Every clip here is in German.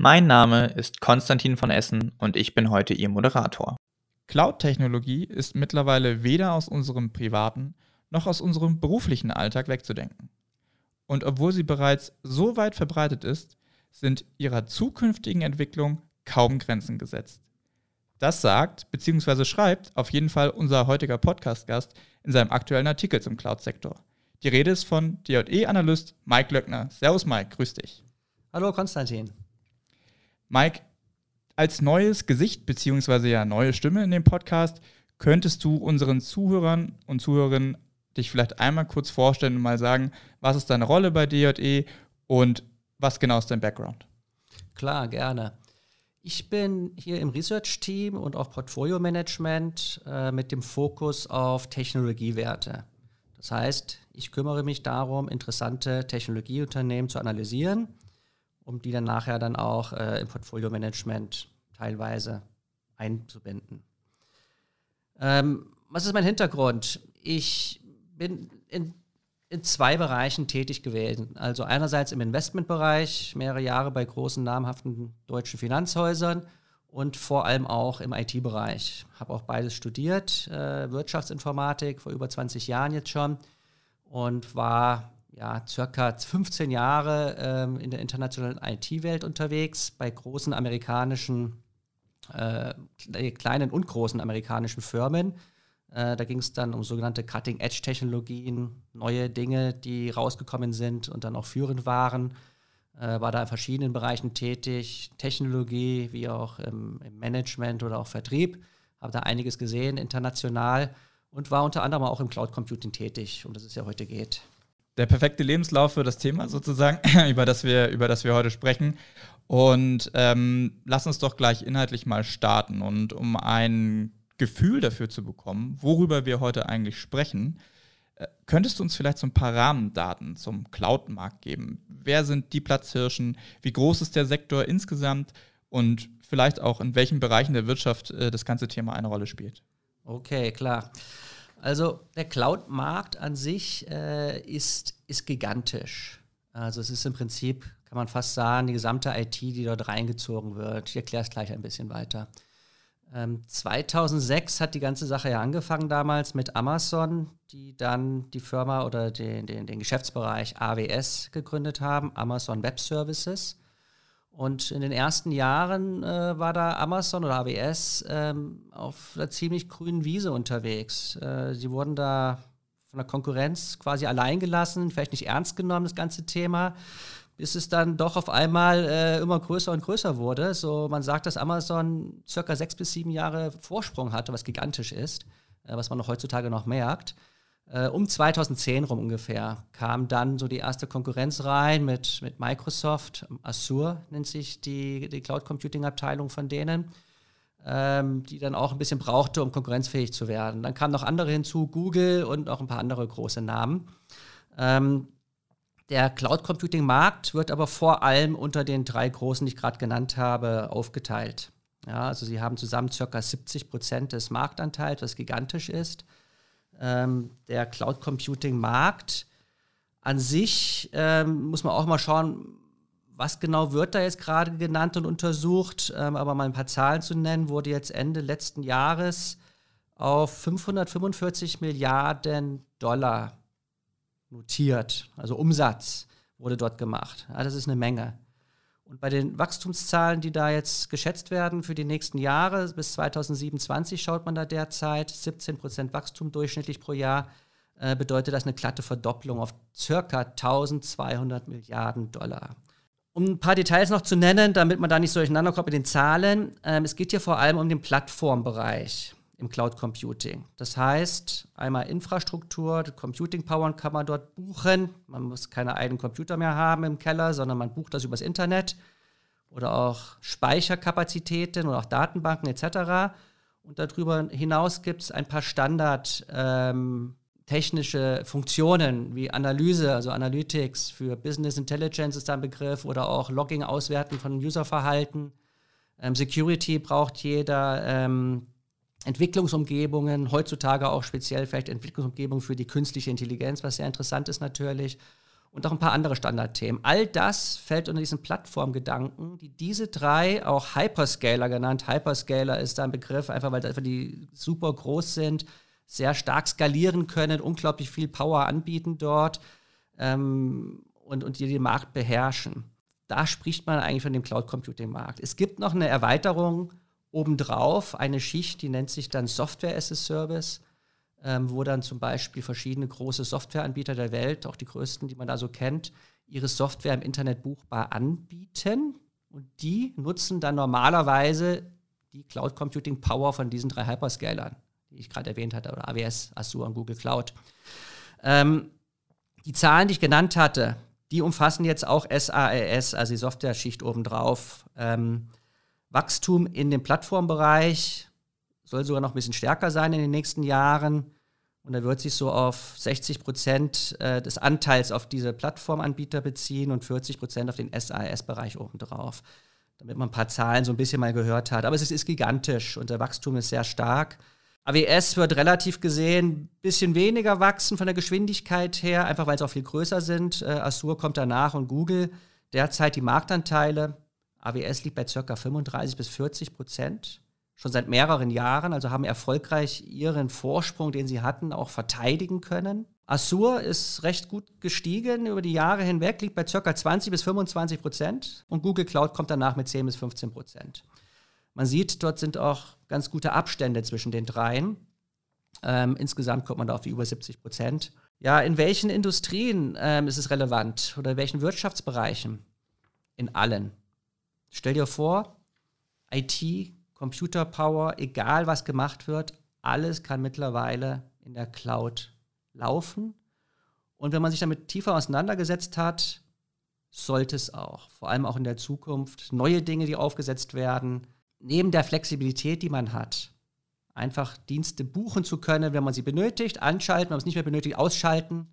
Mein Name ist Konstantin von Essen und ich bin heute Ihr Moderator. Cloud-Technologie ist mittlerweile weder aus unserem privaten noch aus unserem beruflichen Alltag wegzudenken. Und obwohl sie bereits so weit verbreitet ist, sind ihrer zukünftigen Entwicklung kaum Grenzen gesetzt. Das sagt bzw. schreibt auf jeden Fall unser heutiger Podcast-Gast in seinem aktuellen Artikel zum Cloud-Sektor. Die Rede ist von DJE-Analyst Mike Löckner. Servus Mike, grüß dich. Hallo Konstantin. Mike, als neues Gesicht bzw. ja neue Stimme in dem Podcast könntest du unseren Zuhörern und Zuhörerinnen dich vielleicht einmal kurz vorstellen und mal sagen, was ist deine Rolle bei DJE und was genau ist dein Background? Klar, gerne. Ich bin hier im Research-Team und auch Portfolio-Management äh, mit dem Fokus auf Technologiewerte. Das heißt, ich kümmere mich darum, interessante Technologieunternehmen zu analysieren, um die dann nachher dann auch äh, im Portfolio-Management teilweise einzubinden. Ähm, was ist mein Hintergrund? Ich bin in in zwei Bereichen tätig gewesen. Also einerseits im Investmentbereich, mehrere Jahre bei großen namhaften deutschen Finanzhäusern und vor allem auch im IT-Bereich. Habe auch beides studiert, äh, Wirtschaftsinformatik vor über 20 Jahren jetzt schon und war ja circa 15 Jahre ähm, in der internationalen IT-Welt unterwegs bei großen amerikanischen, äh, kleinen und großen amerikanischen Firmen äh, da ging es dann um sogenannte Cutting-Edge-Technologien, neue Dinge, die rausgekommen sind und dann auch führend waren. Äh, war da in verschiedenen Bereichen tätig, Technologie wie auch im, im Management oder auch Vertrieb. Habe da einiges gesehen international und war unter anderem auch im Cloud Computing tätig, um das es ja heute geht. Der perfekte Lebenslauf für das Thema sozusagen, über das wir, über das wir heute sprechen. Und ähm, lass uns doch gleich inhaltlich mal starten. Und um einen Gefühl dafür zu bekommen, worüber wir heute eigentlich sprechen, äh, könntest du uns vielleicht so ein paar Rahmendaten zum Cloud-Markt geben? Wer sind die Platzhirschen? Wie groß ist der Sektor insgesamt? Und vielleicht auch in welchen Bereichen der Wirtschaft äh, das ganze Thema eine Rolle spielt? Okay, klar. Also der Cloud-Markt an sich äh, ist, ist gigantisch. Also es ist im Prinzip, kann man fast sagen, die gesamte IT, die dort reingezogen wird. Ich erkläre es gleich ein bisschen weiter. 2006 ähm, hat die ganze Sache ja angefangen damals mit Amazon, die dann die Firma oder den, den, den Geschäftsbereich AWS gegründet haben, Amazon Web Services. Und in den ersten Jahren äh, war da Amazon oder AWS ähm, auf einer ziemlich grünen Wiese unterwegs. Äh, sie wurden da von der Konkurrenz quasi allein gelassen, vielleicht nicht ernst genommen, das ganze Thema bis es dann doch auf einmal äh, immer größer und größer wurde. So, man sagt, dass Amazon circa sechs bis sieben Jahre Vorsprung hatte, was gigantisch ist, äh, was man noch heutzutage noch merkt. Äh, um 2010 rum ungefähr kam dann so die erste Konkurrenz rein mit, mit Microsoft. Azure nennt sich die, die Cloud Computing Abteilung von denen, ähm, die dann auch ein bisschen brauchte, um konkurrenzfähig zu werden. Dann kamen noch andere hinzu, Google und auch ein paar andere große Namen. Ähm, der Cloud Computing Markt wird aber vor allem unter den drei großen, die ich gerade genannt habe, aufgeteilt. Ja, also sie haben zusammen ca. 70 Prozent des Marktanteils, was gigantisch ist. Ähm, der Cloud Computing Markt an sich ähm, muss man auch mal schauen, was genau wird da jetzt gerade genannt und untersucht. Ähm, aber mal ein paar Zahlen zu nennen, wurde jetzt Ende letzten Jahres auf 545 Milliarden Dollar notiert, also Umsatz wurde dort gemacht. Ja, das ist eine Menge. Und bei den Wachstumszahlen, die da jetzt geschätzt werden für die nächsten Jahre, bis 2027 schaut man da derzeit 17 Prozent Wachstum durchschnittlich pro Jahr, äh, bedeutet das eine glatte Verdopplung auf circa 1200 Milliarden Dollar. Um ein paar Details noch zu nennen, damit man da nicht so durcheinander kommt mit den Zahlen, ähm, es geht hier vor allem um den Plattformbereich im Cloud Computing. Das heißt, einmal Infrastruktur, Computing Power kann man dort buchen. Man muss keine eigenen Computer mehr haben im Keller, sondern man bucht das übers Internet. oder auch Speicherkapazitäten oder auch Datenbanken etc. Und darüber hinaus gibt es ein paar Standard ähm, technische Funktionen wie Analyse, also Analytics für Business Intelligence ist ein Begriff oder auch Logging, Auswerten von Userverhalten. Ähm, Security braucht jeder. Ähm, Entwicklungsumgebungen, heutzutage auch speziell vielleicht Entwicklungsumgebungen für die künstliche Intelligenz, was sehr interessant ist natürlich. Und auch ein paar andere Standardthemen. All das fällt unter diesen Plattformgedanken, die diese drei, auch Hyperscaler genannt, Hyperscaler ist da ein Begriff, einfach weil die super groß sind, sehr stark skalieren können, unglaublich viel Power anbieten dort ähm, und, und die den Markt beherrschen. Da spricht man eigentlich von dem Cloud Computing Markt. Es gibt noch eine Erweiterung obendrauf, eine Schicht, die nennt sich dann Software as a Service, ähm, wo dann zum Beispiel verschiedene große Softwareanbieter der Welt, auch die größten, die man da so kennt, ihre Software im Internet buchbar anbieten. Und die nutzen dann normalerweise die Cloud Computing Power von diesen drei Hyperscalern die ich gerade erwähnt hatte, oder AWS, Azure und Google Cloud. Ähm, die Zahlen, die ich genannt hatte, die umfassen jetzt auch SaaS, also die Software-Schicht obendrauf. Ähm, Wachstum in dem Plattformbereich soll sogar noch ein bisschen stärker sein in den nächsten Jahren. Und da wird sich so auf 60 Prozent äh, des Anteils auf diese Plattformanbieter beziehen und 40 Prozent auf den SaaS-Bereich obendrauf. Damit man ein paar Zahlen so ein bisschen mal gehört hat. Aber es ist gigantisch und der Wachstum ist sehr stark. AWS wird relativ gesehen ein bisschen weniger wachsen von der Geschwindigkeit her, einfach weil sie auch viel größer sind. Äh, Azure kommt danach und Google. Derzeit die Marktanteile. AWS liegt bei ca. 35 bis 40 Prozent. Schon seit mehreren Jahren, also haben erfolgreich ihren Vorsprung, den sie hatten, auch verteidigen können. Azure ist recht gut gestiegen über die Jahre hinweg, liegt bei ca. 20 bis 25 Prozent und Google Cloud kommt danach mit 10 bis 15 Prozent. Man sieht, dort sind auch ganz gute Abstände zwischen den dreien. Ähm, insgesamt kommt man da auf die über 70 Prozent. Ja, in welchen Industrien ähm, ist es relevant oder in welchen Wirtschaftsbereichen? In allen. Stell dir vor, IT, Computer Power, egal was gemacht wird, alles kann mittlerweile in der Cloud laufen. Und wenn man sich damit tiefer auseinandergesetzt hat, sollte es auch, vor allem auch in der Zukunft, neue Dinge, die aufgesetzt werden, neben der Flexibilität, die man hat, einfach Dienste buchen zu können, wenn man sie benötigt, anschalten, wenn man es nicht mehr benötigt, ausschalten,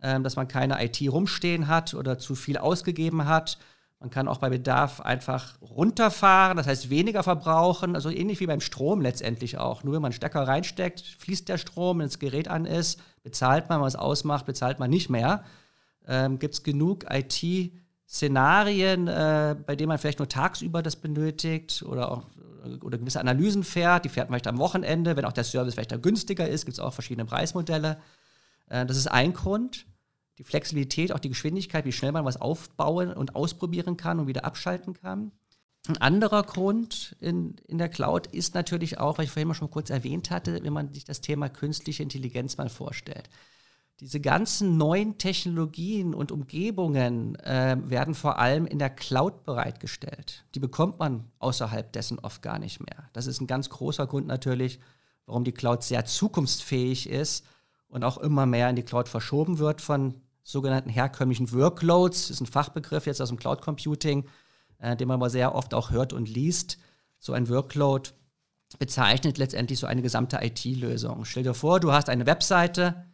ähm, dass man keine IT rumstehen hat oder zu viel ausgegeben hat. Man kann auch bei Bedarf einfach runterfahren, das heißt weniger verbrauchen, also ähnlich wie beim Strom letztendlich auch. Nur wenn man Stecker reinsteckt, fließt der Strom, wenn das Gerät an ist, bezahlt man, was ausmacht, bezahlt man nicht mehr. Ähm, Gibt es genug IT- Szenarien, äh, bei denen man vielleicht nur tagsüber das benötigt oder auch oder gewisse Analysen fährt. Die fährt man vielleicht am Wochenende, wenn auch der Service vielleicht dann günstiger ist, gibt es auch verschiedene Preismodelle. Äh, das ist ein Grund. Die Flexibilität, auch die Geschwindigkeit, wie schnell man was aufbauen und ausprobieren kann und wieder abschalten kann. Ein anderer Grund in, in der Cloud ist natürlich auch, was ich vorhin mal schon kurz erwähnt hatte, wenn man sich das Thema künstliche Intelligenz mal vorstellt. Diese ganzen neuen Technologien und Umgebungen äh, werden vor allem in der Cloud bereitgestellt. Die bekommt man außerhalb dessen oft gar nicht mehr. Das ist ein ganz großer Grund natürlich, warum die Cloud sehr zukunftsfähig ist und auch immer mehr in die Cloud verschoben wird von sogenannten herkömmlichen Workloads. Das ist ein Fachbegriff jetzt aus dem Cloud Computing, äh, den man aber sehr oft auch hört und liest. So ein Workload bezeichnet letztendlich so eine gesamte IT-Lösung. Stell dir vor, du hast eine Webseite,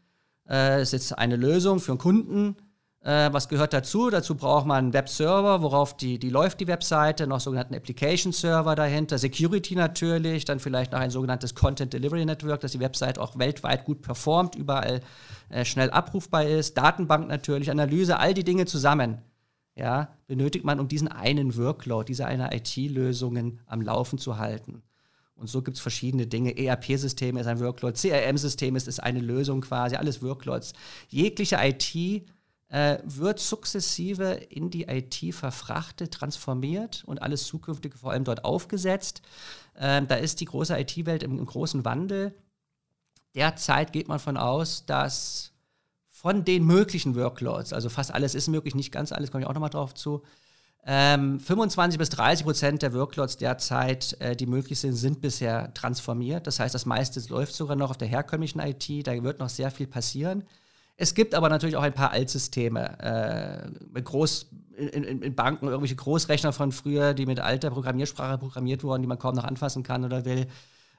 äh, ist jetzt eine Lösung für einen Kunden. Äh, was gehört dazu? Dazu braucht man einen Webserver, worauf die, die läuft, die Webseite, noch sogenannten Application Server dahinter, Security natürlich, dann vielleicht noch ein sogenanntes Content Delivery Network, dass die Website auch weltweit gut performt, überall äh, schnell abrufbar ist, Datenbank natürlich, Analyse, all die Dinge zusammen. Ja, benötigt man, um diesen einen Workload, diese eine IT-Lösungen am Laufen zu halten. Und so gibt es verschiedene Dinge. ERP-System ist ein Workload, CRM-System ist, ist eine Lösung quasi, alles Workloads. Jegliche IT äh, wird sukzessive in die IT verfrachtet, transformiert und alles zukünftige vor allem dort aufgesetzt. Ähm, da ist die große IT-Welt im, im großen Wandel. Derzeit geht man von aus, dass von den möglichen Workloads, also fast alles ist möglich, nicht ganz alles, komme ich auch nochmal drauf zu, ähm, 25 bis 30 Prozent der Workloads derzeit, äh, die möglich sind, sind bisher transformiert. Das heißt, das meiste läuft sogar noch auf der herkömmlichen IT. Da wird noch sehr viel passieren. Es gibt aber natürlich auch ein paar Altsysteme. Äh, Groß, in, in, Banken irgendwelche Großrechner von früher, die mit alter Programmiersprache programmiert wurden, die man kaum noch anfassen kann oder will.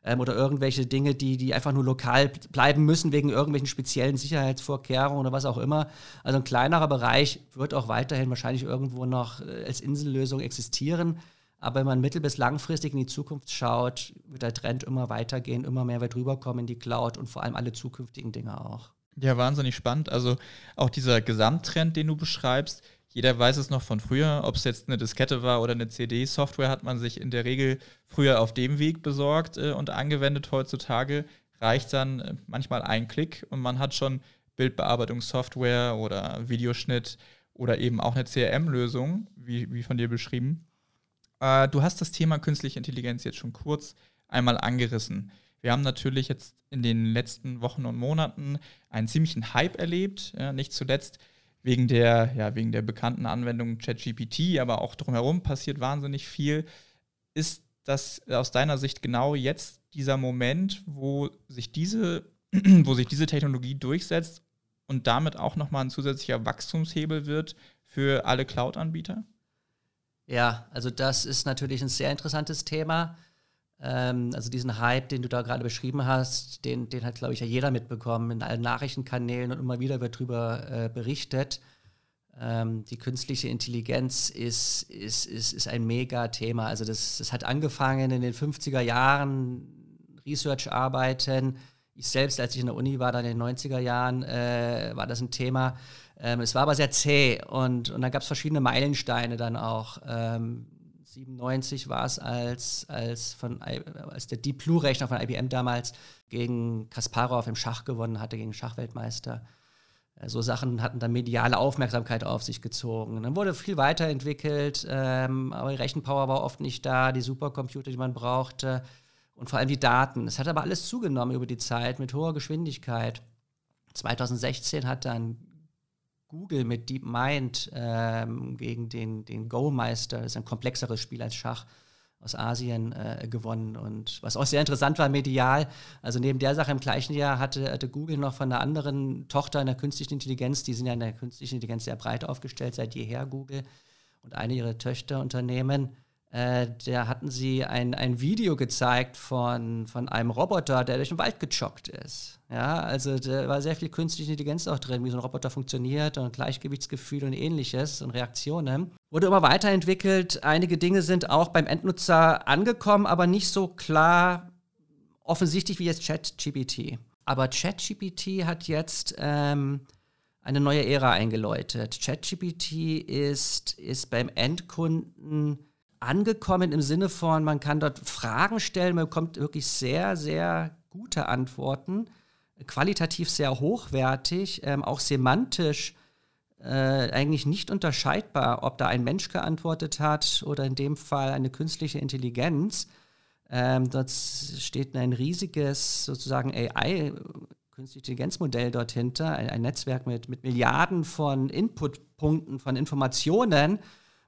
Ähm, oder irgendwelche Dinge, die, die einfach nur lokal bleiben müssen wegen irgendwelchen speziellen Sicherheitsvorkehrungen oder was auch immer. Also ein kleinerer Bereich wird auch weiterhin wahrscheinlich irgendwo noch äh, als Insellösung existieren. Aber wenn man mittel- bis langfristig in die Zukunft schaut, wird der Trend immer weitergehen, immer mehr wird rüberkommen in die Cloud und vor allem alle zukünftigen Dinge auch. Ja, wahnsinnig spannend. Also auch dieser Gesamttrend, den du beschreibst, jeder weiß es noch von früher, ob es jetzt eine Diskette war oder eine CD-Software, hat man sich in der Regel früher auf dem Weg besorgt äh, und angewendet. Heutzutage reicht dann äh, manchmal ein Klick und man hat schon Bildbearbeitungssoftware oder Videoschnitt oder eben auch eine CRM-Lösung, wie, wie von dir beschrieben. Äh, du hast das Thema künstliche Intelligenz jetzt schon kurz einmal angerissen. Wir haben natürlich jetzt in den letzten Wochen und Monaten einen ziemlichen Hype erlebt, ja, nicht zuletzt wegen der, ja, wegen der bekannten Anwendung ChatGPT, aber auch drumherum passiert wahnsinnig viel. Ist das aus deiner Sicht genau jetzt dieser Moment, wo sich diese, wo sich diese Technologie durchsetzt und damit auch nochmal ein zusätzlicher Wachstumshebel wird für alle Cloud-Anbieter? Ja, also das ist natürlich ein sehr interessantes Thema. Ähm, also diesen Hype, den du da gerade beschrieben hast, den, den hat, glaube ich, ja jeder mitbekommen in allen Nachrichtenkanälen und immer wieder wird darüber äh, berichtet. Ähm, die künstliche Intelligenz ist, ist, ist, ist ein Mega-Thema. Also das, das hat angefangen in den 50er Jahren, Research-Arbeiten. Ich selbst, als ich in der Uni war, dann in den 90er Jahren, äh, war das ein Thema. Ähm, es war aber sehr zäh und, und da gab es verschiedene Meilensteine dann auch. Ähm, 97 war es, als, als, von, als der Deep Blue-Rechner von IBM damals gegen Kasparov im Schach gewonnen hatte, gegen Schachweltmeister. Äh, so Sachen hatten dann mediale Aufmerksamkeit auf sich gezogen. Dann wurde viel weiterentwickelt, ähm, aber die Rechenpower war oft nicht da, die Supercomputer, die man brauchte und vor allem die Daten. Es hat aber alles zugenommen über die Zeit mit hoher Geschwindigkeit. 2016 hat dann Google mit DeepMind ähm, gegen den, den Go-Meister, das ist ein komplexeres Spiel als Schach, aus Asien äh, gewonnen. Und was auch sehr interessant war, medial, also neben der Sache im gleichen Jahr hatte, hatte, Google noch von einer anderen Tochter in der künstlichen Intelligenz, die sind ja in der künstlichen Intelligenz sehr breit aufgestellt, seit jeher Google und eine ihrer Töchterunternehmen, äh, da hatten sie ein, ein Video gezeigt von, von einem Roboter, der durch den Wald gejoggt ist. Ja, also da war sehr viel künstliche Intelligenz auch drin, wie so ein Roboter funktioniert und Gleichgewichtsgefühl und ähnliches und Reaktionen. Wurde immer weiterentwickelt. Einige Dinge sind auch beim Endnutzer angekommen, aber nicht so klar offensichtlich wie jetzt ChatGPT. Aber ChatGPT hat jetzt ähm, eine neue Ära eingeläutet. ChatGPT ist, ist beim Endkunden angekommen im Sinne von, man kann dort Fragen stellen, man bekommt wirklich sehr, sehr gute Antworten, qualitativ sehr hochwertig, ähm, auch semantisch äh, eigentlich nicht unterscheidbar, ob da ein Mensch geantwortet hat oder in dem Fall eine künstliche Intelligenz. Ähm, dort steht ein riesiges sozusagen AI, künstliche Intelligenzmodell dort hinter, ein, ein Netzwerk mit, mit Milliarden von Inputpunkten, von Informationen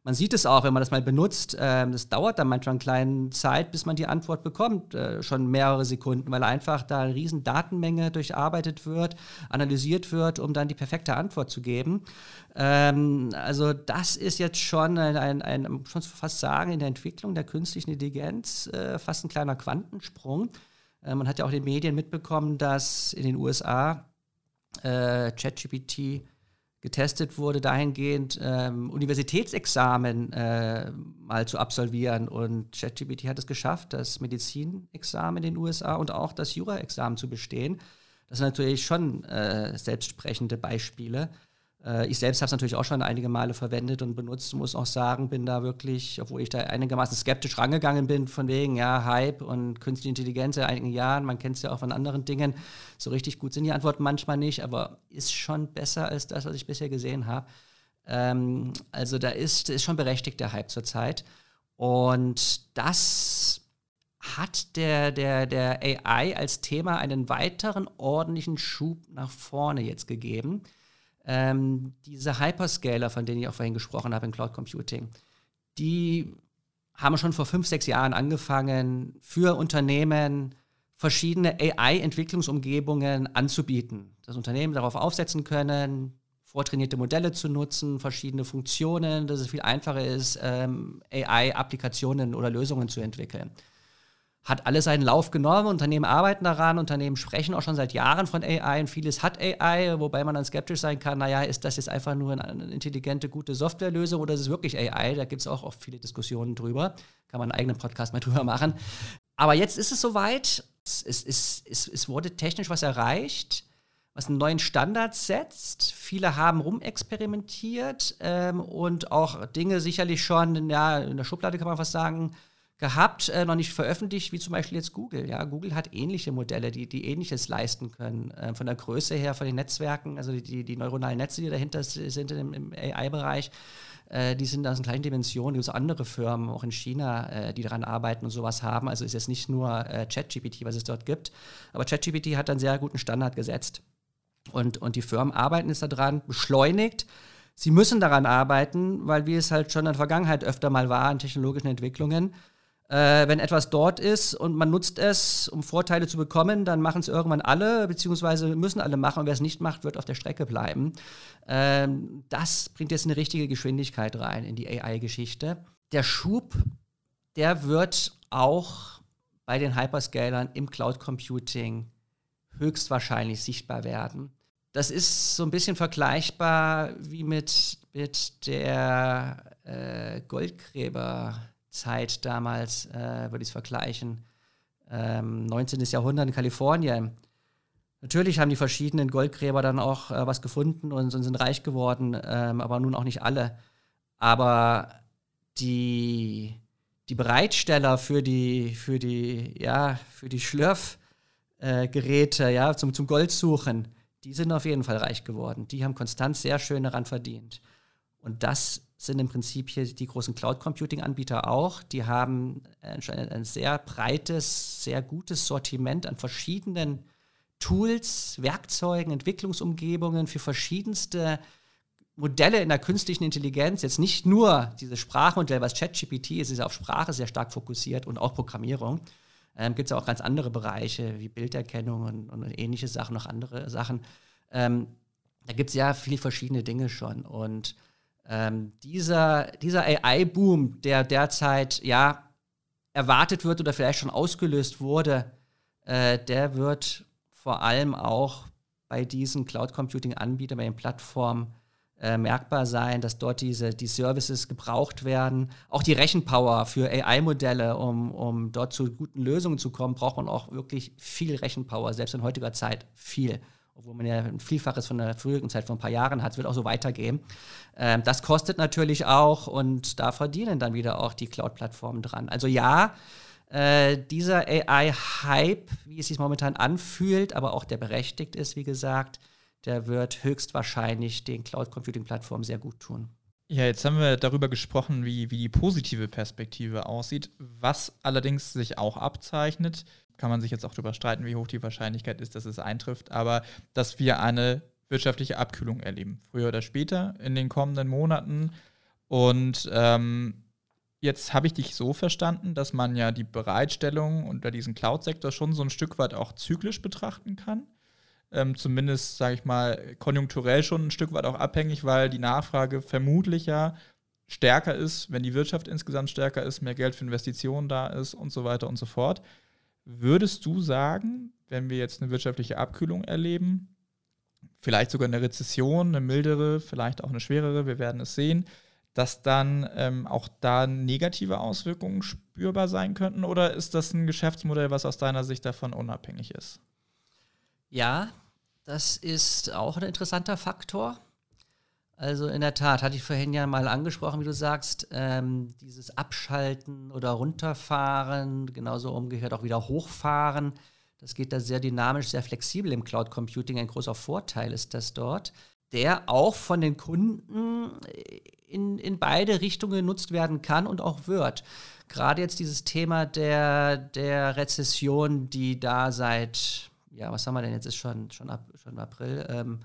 man sieht es auch, wenn man das mal benutzt. Ähm, das dauert dann manchmal eine kleine Zeit, bis man die Antwort bekommt, äh, schon mehrere Sekunden, weil einfach da eine riesen Datenmenge durcharbeitet wird, analysiert wird, um dann die perfekte Antwort zu geben. Ähm, also das ist jetzt schon ein, ein, ein, schon fast sagen, in der Entwicklung der künstlichen Intelligenz äh, fast ein kleiner Quantensprung. Äh, man hat ja auch in den Medien mitbekommen, dass in den USA äh, ChatGPT getestet wurde, dahingehend ähm, Universitätsexamen äh, mal zu absolvieren. Und ChatGPT hat es geschafft, das Medizinexamen in den USA und auch das Jura-Examen zu bestehen. Das sind natürlich schon äh, selbstsprechende Beispiele. Äh, ich selbst habe es natürlich auch schon einige Male verwendet und benutzt, muss auch sagen, bin da wirklich, obwohl ich da einigermaßen skeptisch rangegangen bin, von wegen, ja, Hype und künstliche Intelligenz seit einigen Jahren, man kennt es ja auch von anderen Dingen. So richtig gut sind die Antworten manchmal nicht, aber ist schon besser als das, was ich bisher gesehen habe. Ähm, also da ist, ist schon berechtigt der Hype zurzeit. Und das hat der, der, der AI als Thema einen weiteren ordentlichen Schub nach vorne jetzt gegeben ähm, diese Hyperscaler, von denen ich auch vorhin gesprochen habe in Cloud Computing, die haben schon vor fünf, sechs Jahren angefangen, für Unternehmen verschiedene AI-Entwicklungsumgebungen anzubieten. Das Unternehmen darauf aufsetzen können, vortrainierte Modelle zu nutzen, verschiedene Funktionen, dass es viel einfacher ist, ähm, AI-Applikationen oder Lösungen zu entwickeln. Hat alles seinen Lauf genommen, Unternehmen arbeiten daran, Unternehmen sprechen auch schon seit Jahren von AI und vieles hat AI, wobei man dann skeptisch sein kann, naja, ist das jetzt einfach nur eine intelligente, gute Softwarelösung oder ist es wirklich AI? Da gibt es auch oft viele Diskussionen drüber, kann man einen eigenen Podcast mal drüber machen. Aber jetzt ist es soweit, es, es, es, es wurde technisch was erreicht, was einen neuen Standard setzt. Viele haben rumexperimentiert ähm, und auch Dinge sicherlich schon ja, in der Schublade, kann man fast sagen, gehabt, äh, noch nicht veröffentlicht, wie zum Beispiel jetzt Google. Ja, Google hat ähnliche Modelle, die, die ähnliches leisten können. Äh, von der Größe her, von den Netzwerken, also die, die neuronalen Netze, die dahinter sind im, im AI-Bereich, äh, die sind aus einer kleinen Dimension. Es gibt andere Firmen, auch in China, äh, die daran arbeiten und sowas haben. Also ist jetzt nicht nur äh, ChatGPT, was es dort gibt. Aber ChatGPT hat einen sehr guten Standard gesetzt. Und, und die Firmen arbeiten jetzt daran, beschleunigt. Sie müssen daran arbeiten, weil wie es halt schon in der Vergangenheit öfter mal war in technologischen Entwicklungen, äh, wenn etwas dort ist und man nutzt es, um Vorteile zu bekommen, dann machen es irgendwann alle, beziehungsweise müssen alle machen. Und wer es nicht macht, wird auf der Strecke bleiben. Ähm, das bringt jetzt eine richtige Geschwindigkeit rein in die AI-Geschichte. Der Schub, der wird auch bei den Hyperscalern im Cloud Computing höchstwahrscheinlich sichtbar werden. Das ist so ein bisschen vergleichbar wie mit, mit der äh, Goldgräber- Zeit damals, äh, würde ich es vergleichen, ähm, 19. Jahrhundert in Kalifornien. Natürlich haben die verschiedenen Goldgräber dann auch äh, was gefunden und, sind reich geworden, ähm, aber nun auch nicht alle. Aber die, die Bereitsteller für die, für die, ja, für die Schlürfgeräte, äh, ja, zum, zum Goldsuchen, die sind auf jeden Fall reich geworden. Die haben konstant sehr schön daran verdient. Und das sind im Prinzip hier die großen Cloud-Computing-Anbieter auch. Die haben ein, ein sehr breites, sehr gutes Sortiment an verschiedenen Tools, Werkzeugen, Entwicklungsumgebungen für verschiedenste Modelle in der künstlichen Intelligenz. Jetzt nicht nur dieses Sprachmodell, was ChatGPT ist, ist auf Sprache sehr stark fokussiert und auch Programmierung. Ähm, Gibt es auch ganz andere Bereiche wie Bilderkennung und, und ähnliche Sachen, noch andere Sachen. Ähm, da gibt es ja viele verschiedene Dinge schon. Und ähm, dieser, dieser AI-Boom, der derzeit ja erwartet wird oder vielleicht schon ausgelöst wurde, äh, der wird vor allem auch bei diesen Cloud Computing-Anbietern, bei den Plattformen äh, merkbar sein, dass dort diese die Services gebraucht werden. Auch die Rechenpower für AI-Modelle, um, um dort zu guten Lösungen zu kommen, braucht man auch wirklich viel Rechenpower, selbst in heutiger Zeit viel obwohl man ja ein Vielfaches von der früheren Zeit von ein paar Jahren hat, es wird auch so weitergehen. Ähm, das kostet natürlich auch und da verdienen dann wieder auch die Cloud-Plattformen dran. Also ja, äh, dieser AI-Hype, wie es sich momentan anfühlt, aber auch der berechtigt ist, wie gesagt, der wird höchstwahrscheinlich den Cloud-Computing-Plattformen sehr gut tun. Ja, jetzt haben wir darüber gesprochen, wie, wie die positive Perspektive aussieht. Was allerdings sich auch abzeichnet, kann man sich jetzt auch darüber streiten, wie hoch die Wahrscheinlichkeit ist, dass es eintrifft, aber dass wir eine wirtschaftliche Abkühlung erleben, früher oder später in den kommenden Monaten. Und ähm, jetzt habe ich dich so verstanden, dass man ja die Bereitstellung unter diesem Cloud-Sektor schon so ein Stück weit auch zyklisch betrachten kann. Ähm, zumindest, sage ich mal, konjunkturell schon ein Stück weit auch abhängig, weil die Nachfrage vermutlich ja stärker ist, wenn die Wirtschaft insgesamt stärker ist, mehr Geld für Investitionen da ist und so weiter und so fort. Würdest du sagen, wenn wir jetzt eine wirtschaftliche Abkühlung erleben, vielleicht sogar eine Rezession, eine mildere, vielleicht auch eine schwerere, wir werden es sehen, dass dann ähm, auch da negative Auswirkungen spürbar sein könnten? Oder ist das ein Geschäftsmodell, was aus deiner Sicht davon unabhängig ist? Ja, das ist auch ein interessanter Faktor. Also in der Tat, hatte ich vorhin ja mal angesprochen, wie du sagst, ähm, dieses Abschalten oder Runterfahren, genauso umgekehrt auch wieder hochfahren. Das geht da sehr dynamisch, sehr flexibel im Cloud Computing. Ein großer Vorteil ist das dort, der auch von den Kunden in, in beide Richtungen genutzt werden kann und auch wird. Gerade jetzt dieses Thema der, der Rezession, die da seit, ja, was haben wir denn jetzt, ist schon, schon, ab, schon April, ähm,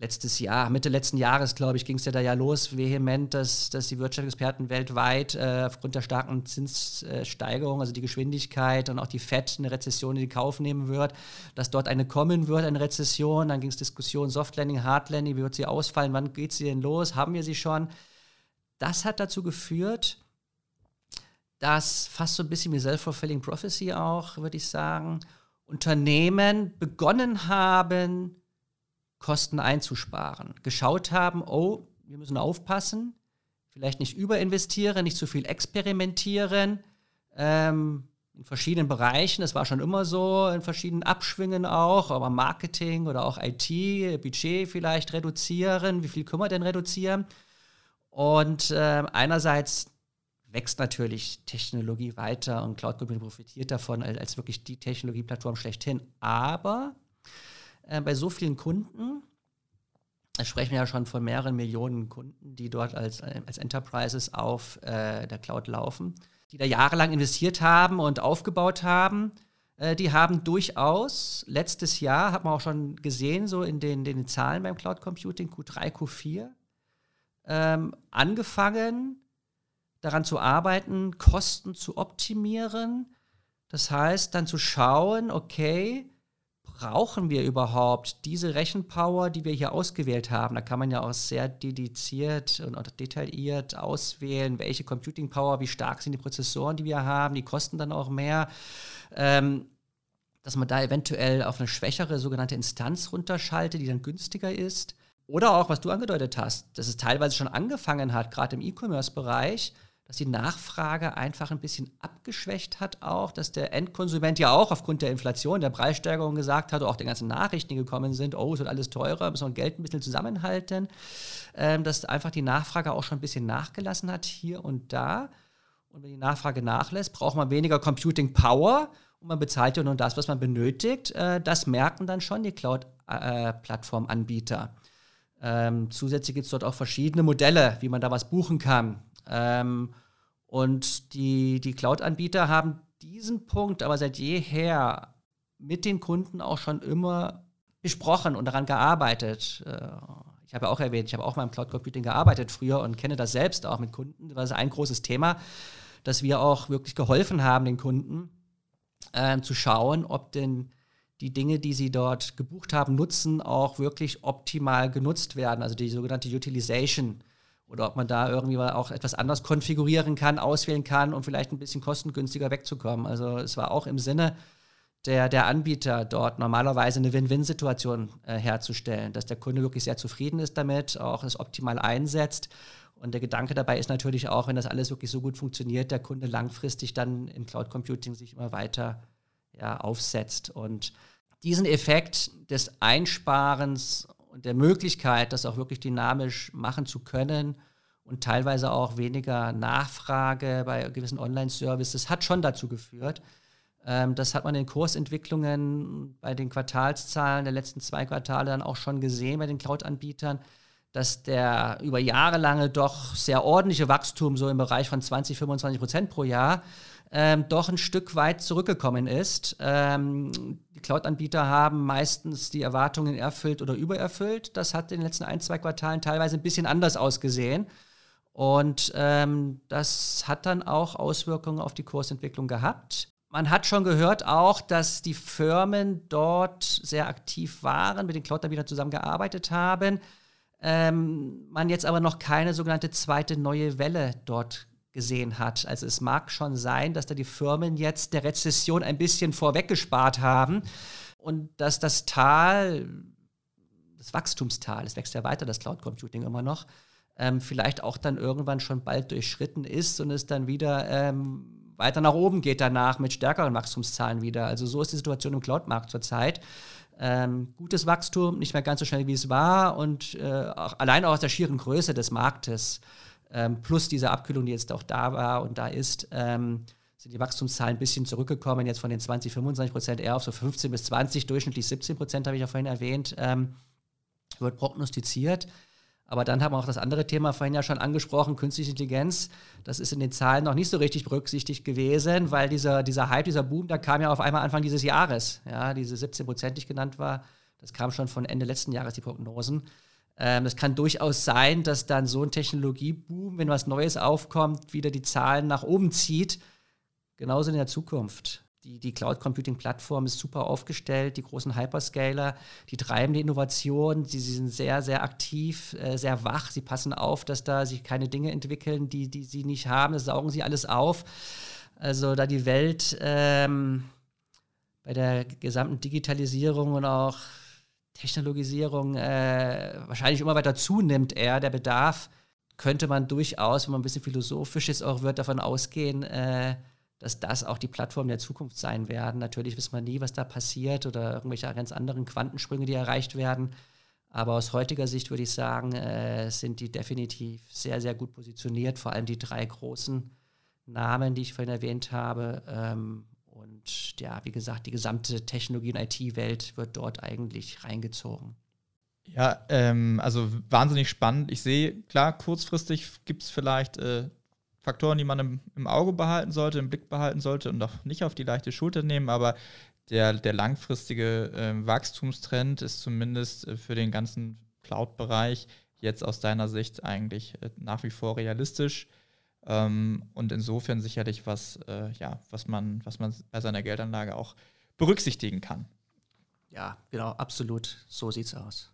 letztes Jahr, Mitte letzten Jahres, glaube ich, ging es ja da ja los, vehement, dass, dass die Wirtschaftsexperten weltweit äh, aufgrund der starken Zinssteigerung, also die Geschwindigkeit und auch die FED eine Rezession in die Kauf nehmen wird, dass dort eine kommen wird, eine Rezession. Dann ging es Diskussion Soft Landing, Hard Landing, wie wird sie ausfallen, wann geht sie denn los, haben wir sie schon? Das hat dazu geführt, dass fast so ein bisschen wie Self-Fulfilling Prophecy auch, würde ich sagen, Unternehmen begonnen haben, Kosten einzusparen. Geschaut haben, oh, wir müssen aufpassen, vielleicht nicht überinvestieren, nicht zu viel experimentieren. Ähm, in verschiedenen Bereichen, das war schon immer so, in verschiedenen Abschwingen auch, aber Marketing oder auch IT, Budget vielleicht reduzieren. Wie viel können wir denn reduzieren? Und äh, einerseits wächst natürlich Technologie weiter und Cloud Computing profitiert davon als, als wirklich die Technologieplattform schlechthin. Aber äh, bei so vielen Kunden, da sprechen wir ja schon von mehreren Millionen Kunden, die dort als, äh, als Enterprises auf äh, der Cloud laufen, die da jahrelang investiert haben und aufgebaut haben. Äh, die haben durchaus letztes Jahr, hat man auch schon gesehen, so in den, den Zahlen beim Cloud Computing, Q3, Q4, ähm, angefangen, daran zu arbeiten, Kosten zu optimieren. Das heißt, dann zu schauen, okay, brauchen wir überhaupt diese Rechenpower, die wir hier ausgewählt haben? Da kann man ja auch sehr dediziert und detailliert auswählen, welche Computing Power, wie stark sind die Prozessoren, die wir haben, die kosten dann auch mehr. Ähm, dass man da eventuell auf eine schwächere sogenannte Instanz runterschaltet, die dann günstiger ist. Oder auch, was du angedeutet hast, dass es teilweise schon angefangen hat, gerade im E-Commerce-Bereich, dass die Nachfrage einfach ein bisschen abgeschwächt hat auch, dass der Endkonsument ja auch aufgrund der Inflation, der Preissteigerung gesagt hat, auch den ganzen Nachrichten, die gekommen sind, oh, es wird alles teurer, müssen wir Geld ein bisschen zusammenhalten, ähm, dass einfach die Nachfrage auch schon ein bisschen nachgelassen hat hier und da. Und wenn die Nachfrage nachlässt, braucht man weniger Computing Power und man bezahlt ja nur das, was man benötigt. Äh, das merken dann schon die Cloud-Plattform-Anbieter. Äh, ähm, zusätzlich gibt es dort auch verschiedene Modelle, wie man da was buchen kann. Ähm, und die, die Cloud-Anbieter haben diesen Punkt aber seit jeher mit den Kunden auch schon immer besprochen und daran gearbeitet. Äh, ich habe ja auch erwähnt, ich habe auch mal im Cloud Computing gearbeitet früher und kenne das selbst auch mit Kunden. Das ist ein großes Thema, dass wir auch wirklich geholfen haben, den Kunden äh, zu schauen, ob denn die Dinge, die sie dort gebucht haben, nutzen, auch wirklich optimal genutzt werden. Also die sogenannte Utilization oder ob man da irgendwie auch etwas anders konfigurieren kann, auswählen kann, um vielleicht ein bisschen kostengünstiger wegzukommen. Also es war auch im Sinne der, der Anbieter dort normalerweise eine Win-Win-Situation äh, herzustellen, dass der Kunde wirklich sehr zufrieden ist damit, auch es optimal einsetzt. Und der Gedanke dabei ist natürlich auch, wenn das alles wirklich so gut funktioniert, der Kunde langfristig dann im Cloud Computing sich immer weiter ja, aufsetzt. Und diesen Effekt des Einsparens und der Möglichkeit, das auch wirklich dynamisch machen zu können und teilweise auch weniger Nachfrage bei gewissen Online-Services hat schon dazu geführt. Ähm, das hat man in Kursentwicklungen bei den Quartalszahlen der letzten zwei Quartale dann auch schon gesehen bei den Cloud-Anbietern, dass der über Jahre lange doch sehr ordentliche Wachstum so im Bereich von 20, 25 Prozent pro Jahr ähm, doch ein Stück weit zurückgekommen ist. Ähm, die Cloud-Anbieter haben meistens die Erwartungen erfüllt oder übererfüllt. Das hat in den letzten ein, zwei Quartalen teilweise ein bisschen anders ausgesehen. Und ähm, das hat dann auch Auswirkungen auf die Kursentwicklung gehabt. Man hat schon gehört auch, dass die Firmen dort sehr aktiv waren, mit den Cloud-Anbietern zusammengearbeitet haben. Ähm, man jetzt aber noch keine sogenannte zweite neue Welle dort gesehen hat. Also es mag schon sein, dass da die Firmen jetzt der Rezession ein bisschen vorweggespart haben und dass das Tal, das Wachstumstal, es wächst ja weiter, das Cloud Computing immer noch, ähm, vielleicht auch dann irgendwann schon bald durchschritten ist und es dann wieder ähm, weiter nach oben geht danach mit stärkeren Wachstumszahlen wieder. Also so ist die Situation im Cloud-Markt zurzeit. Ähm, gutes Wachstum, nicht mehr ganz so schnell wie es war und äh, auch, allein auch aus der schieren Größe des Marktes ähm, plus diese Abkühlung, die jetzt auch da war und da ist, ähm, sind die Wachstumszahlen ein bisschen zurückgekommen, jetzt von den 20, 25 Prozent eher auf so 15 bis 20, durchschnittlich 17 Prozent, habe ich ja vorhin erwähnt, ähm, wird prognostiziert. Aber dann haben wir auch das andere Thema vorhin ja schon angesprochen, künstliche Intelligenz. Das ist in den Zahlen noch nicht so richtig berücksichtigt gewesen, weil dieser, dieser Hype, dieser Boom, da kam ja auf einmal Anfang dieses Jahres. Ja, diese 17 Prozent, die genannt war, das kam schon von Ende letzten Jahres, die Prognosen. Ähm, das kann durchaus sein, dass dann so ein Technologieboom, wenn was Neues aufkommt, wieder die Zahlen nach oben zieht. Genauso in der Zukunft. Die, die Cloud Computing Plattform ist super aufgestellt, die großen Hyperscaler, die treiben die Innovation, sie, sie sind sehr, sehr aktiv, äh, sehr wach, sie passen auf, dass da sich keine Dinge entwickeln, die, die sie nicht haben, das saugen sie alles auf. Also da die Welt ähm, bei der gesamten Digitalisierung und auch Technologisierung äh, wahrscheinlich immer weiter zunimmt, eher der Bedarf, könnte man durchaus, wenn man ein bisschen philosophisch ist, auch wird davon ausgehen, äh, dass das auch die Plattform der Zukunft sein werden. Natürlich wissen wir nie, was da passiert oder irgendwelche ganz anderen Quantensprünge, die erreicht werden. Aber aus heutiger Sicht würde ich sagen, äh, sind die definitiv sehr, sehr gut positioniert. Vor allem die drei großen Namen, die ich vorhin erwähnt habe. Ähm, und ja, wie gesagt, die gesamte Technologie- und IT-Welt wird dort eigentlich reingezogen. Ja, ähm, also wahnsinnig spannend. Ich sehe, klar, kurzfristig gibt es vielleicht äh, Faktoren, die man im, im, Auge behalten sollte, im Blick behalten sollte und auch nicht auf die leichte Schulter nehmen, aber der, der langfristige äh, Wachstumstrend ist zumindest äh, für den ganzen Cloud-Bereich jetzt aus deiner Sicht eigentlich äh, nach wie vor realistisch. Ähm, und insofern sicherlich was, äh, ja, was man, was man bei seiner Geldanlage auch berücksichtigen kann. Ja, genau, absolut. So sieht's aus.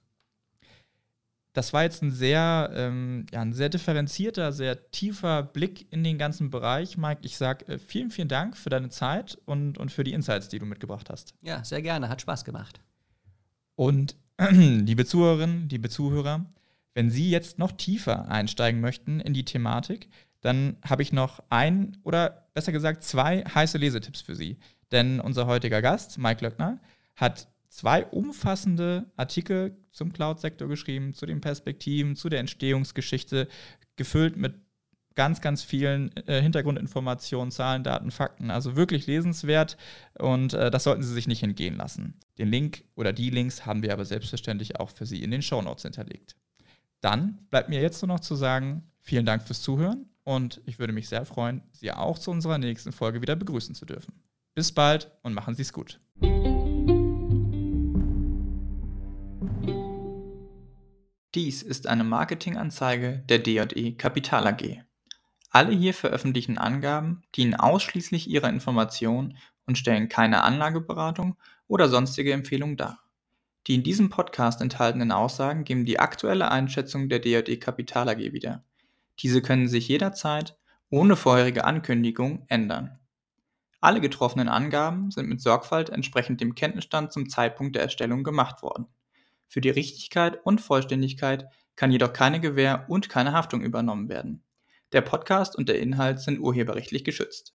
Das war jetzt ein sehr, ähm, ja, ein sehr differenzierter, sehr tiefer Blick in den ganzen Bereich. Mike, ich sage äh, vielen, vielen Dank für deine Zeit und, und für die Insights, die du mitgebracht hast. Ja, sehr gerne. Hat Spaß gemacht. Und liebe Zuhörerinnen, liebe Zuhörer, wenn Sie jetzt noch tiefer einsteigen möchten in die Thematik, dann habe ich noch ein oder besser gesagt zwei heiße Lesetipps für Sie. Denn unser heutiger Gast, Mike Löckner, hat zwei umfassende Artikel zum Cloud-Sektor geschrieben, zu den Perspektiven, zu der Entstehungsgeschichte, gefüllt mit ganz, ganz vielen äh, Hintergrundinformationen, Zahlen, Daten, Fakten. Also wirklich lesenswert und äh, das sollten Sie sich nicht entgehen lassen. Den Link oder die Links haben wir aber selbstverständlich auch für Sie in den Show Notes hinterlegt. Dann bleibt mir jetzt nur noch zu sagen, vielen Dank fürs Zuhören und ich würde mich sehr freuen, Sie auch zu unserer nächsten Folge wieder begrüßen zu dürfen. Bis bald und machen Sie es gut. Dies ist eine Marketinganzeige der D&E Kapital AG. Alle hier veröffentlichten Angaben dienen ausschließlich ihrer Information und stellen keine Anlageberatung oder sonstige Empfehlung dar. Die in diesem Podcast enthaltenen Aussagen geben die aktuelle Einschätzung der D&E Kapital AG wieder. Diese können sich jederzeit ohne vorherige Ankündigung ändern. Alle getroffenen Angaben sind mit Sorgfalt entsprechend dem Kenntnisstand zum Zeitpunkt der Erstellung gemacht worden. Für die Richtigkeit und Vollständigkeit kann jedoch keine Gewähr und keine Haftung übernommen werden. Der Podcast und der Inhalt sind urheberrechtlich geschützt